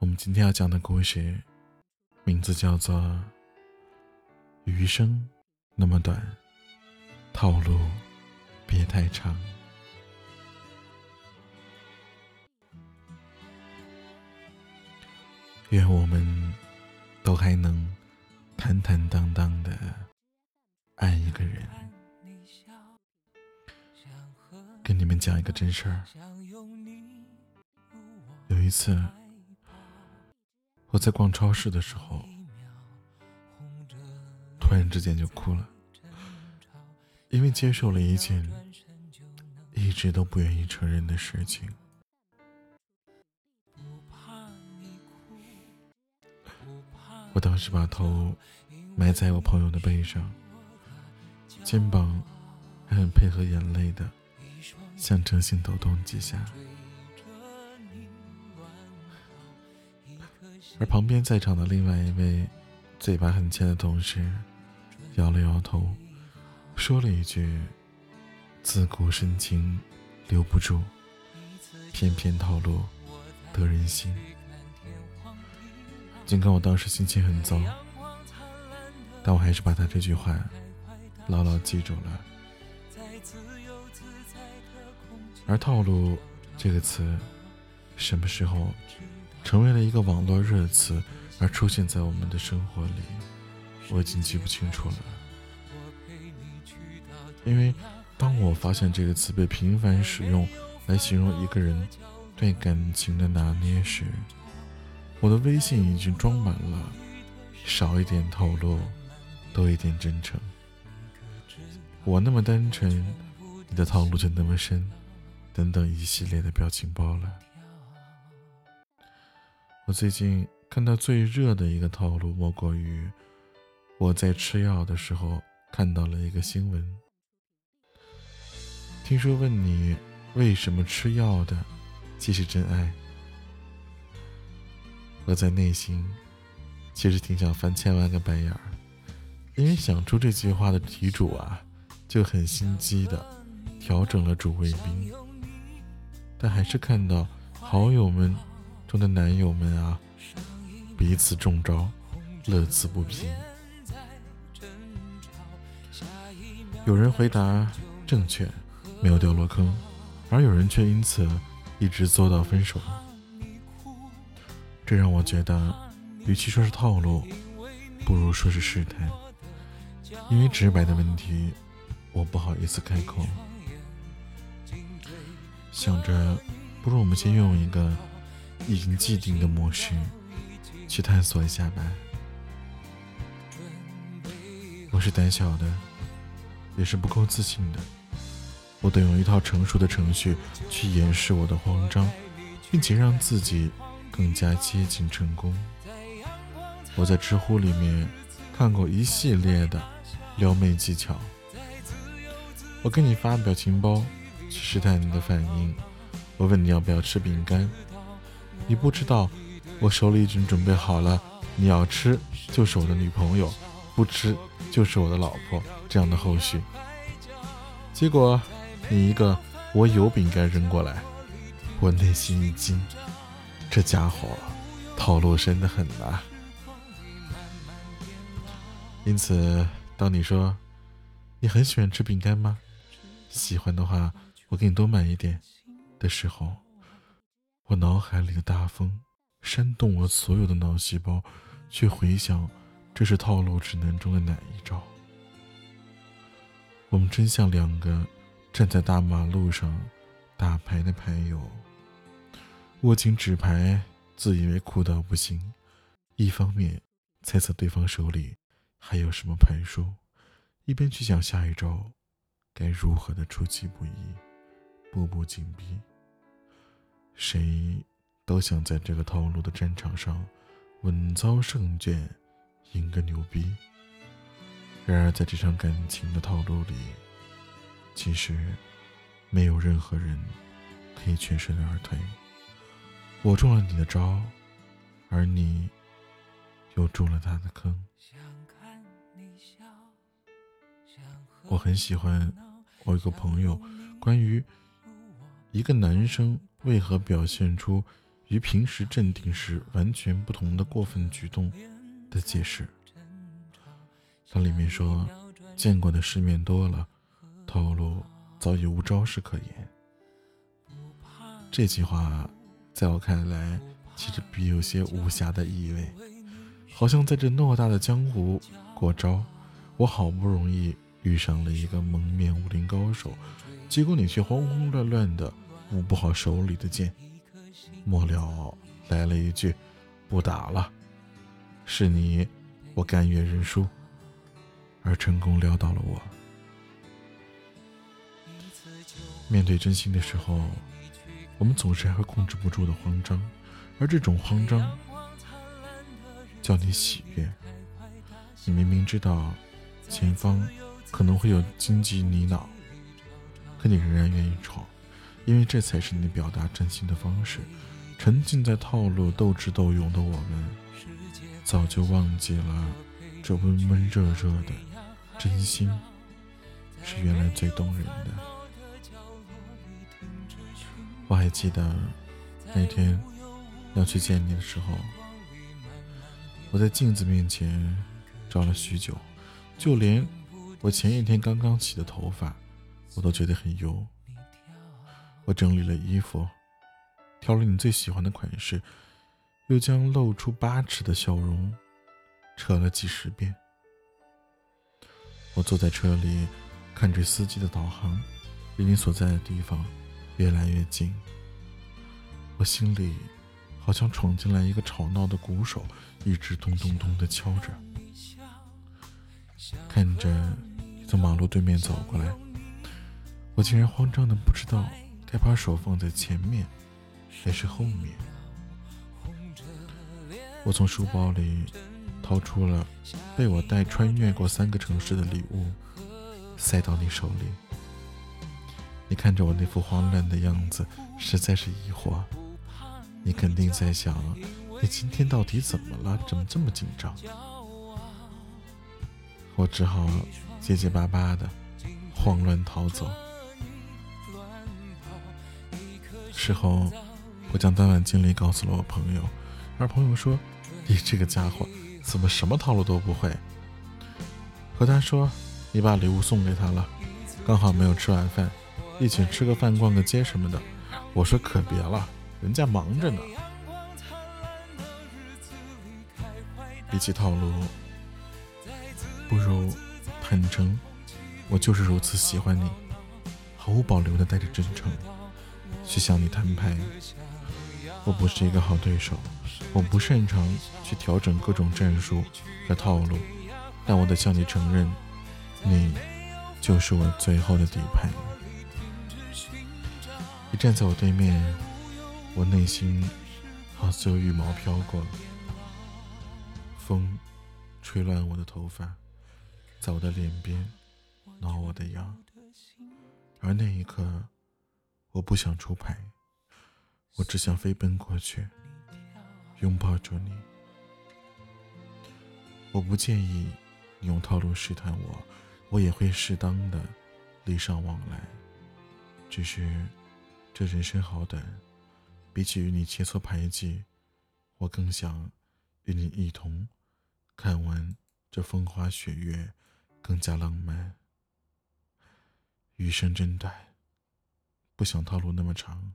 我们今天要讲的故事，名字叫做《余生那么短，套路别太长》。愿我们都还能坦坦荡荡的爱一个人。跟你们讲一个真事儿，有一次。我在逛超市的时候，突然之间就哭了，因为接受了一件一直都不愿意承认的事情。我当时把头埋在我朋友的背上，肩膀还很配合眼泪的，象征性抖动几下。而旁边在场的另外一位嘴巴很欠的同事，摇了摇头，说了一句：“自古深情留不住，偏偏套路得人心。”尽管我当时心情很糟，但我还是把他这句话牢牢记住了。而“套路”这个词，什么时候？成为了一个网络热词，而出现在我们的生活里，我已经记不清楚了。因为当我发现这个词被频繁使用来形容一个人对感情的拿捏时，我的微信已经装满了“少一点透露，多一点真诚”。我那么单纯，你的套路就那么深，等等一系列的表情包了。我最近看到最热的一个套路，莫过于我在吃药的时候看到了一个新闻。听说问你为什么吃药的，既是真爱。我在内心其实挺想翻千万个白眼儿，因为想出这句话的题主啊，就很心机的调整了主谓宾，但还是看到好友们。中的男友们啊，彼此中招，乐此不疲。有人回答正确，没有掉落坑，而有人却因此一直做到分手。这让我觉得，与其说是套路，不如说是试探。因为直白的问题，我不好意思开口。想着，不如我们先用一个。已经既定的模式，去探索一下吧。我是胆小的，也是不够自信的。我得用一套成熟的程序去掩饰我的慌张，并且让自己更加接近成功。我在知乎里面看过一系列的撩妹技巧。我给你发表情包，去试探你的反应。我问你要不要吃饼干。你不知道，我手里已经准备好了，你要吃就是我的女朋友，不吃就是我的老婆这样的后续。结果你一个我有饼干扔过来，我内心一惊，这家伙套路深得很呐。因此，当你说你很喜欢吃饼干吗？喜欢的话，我给你多买一点的时候。我脑海里的大风煽动我所有的脑细胞，去回想这是套路指南中的哪一招。我们真像两个站在大马路上打牌的牌友，握紧纸牌，自以为酷到不行。一方面猜测对方手里还有什么牌数，一边去想下一招该如何的出其不意，步步紧逼。谁都想在这个套路的战场上稳操胜券，赢个牛逼。然而，在这场感情的套路里，其实没有任何人可以全身而退。我中了你的招，而你又中了他的坑。我很喜欢我一个朋友关于一个男生。为何表现出与平时镇定时完全不同的过分举动的解释。它里面说：“见过的世面多了，套路早已无招式可言。”这句话在我看来，其实别有些武侠的意味，好像在这偌大的江湖过招，我好不容易遇上了一个蒙面武林高手，结果你却慌慌乱乱的捂不好手里的剑。末了来了一句：“不打了。”是你，我甘愿认输，而成功撩到了我。面对真心的时候，我们总是还会控制不住的慌张，而这种慌张叫你喜悦。你明明知道前方可能会有荆棘泥淖，可你仍然愿意闯，因为这才是你表达真心的方式。沉浸在套路斗智斗勇的我们，早就忘记了这温温热热的真心是原来最动人的。我还记得那天要去见你的时候，我在镜子面前照了许久，就连我前一天刚刚洗的头发，我都觉得很油。我整理了衣服。挑了你最喜欢的款式，又将露出八尺的笑容扯了几十遍。我坐在车里，看着司机的导航，离你所在的地方越来越近。我心里好像闯进来一个吵闹的鼓手，一直咚咚咚的敲着。看着你从马路对面走过来，我竟然慌张的不知道该把手放在前面。还是后面，我从书包里掏出了被我带穿越过三个城市的礼物，塞到你手里。你看着我那副慌乱的样子，实在是疑惑。你肯定在想，你今天到底怎么了？怎么这么紧张？我只好结结巴巴的慌乱逃走。事后。我将当晚经历告诉了我朋友，而朋友说：“你这个家伙怎么什么套路都不会？”和他说：“你把礼物送给他了，刚好没有吃晚饭，一起吃个饭、逛个街什么的。”我说：“可别了，人家忙着呢。”比起套路，不如坦诚。我就是如此喜欢你，毫无保留的带着真诚去向你摊牌。我不是一个好对手，我不擅长去调整各种战术和套路，但我得向你承认，你就是我最后的底牌。你站在我对面，我内心好似有羽毛飘过，风吹乱我的头发，在我的脸边挠我的痒，而那一刻，我不想出牌。我只想飞奔过去，拥抱住你。我不介意你用套路试探我，我也会适当的礼尚往来。只是这人生好短，比起与你切磋牌技，我更想与你一同看完这风花雪月，更加浪漫。余生真短，不想套路那么长。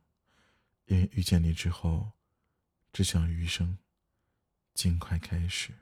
因为遇见你之后，只想余生尽快开始。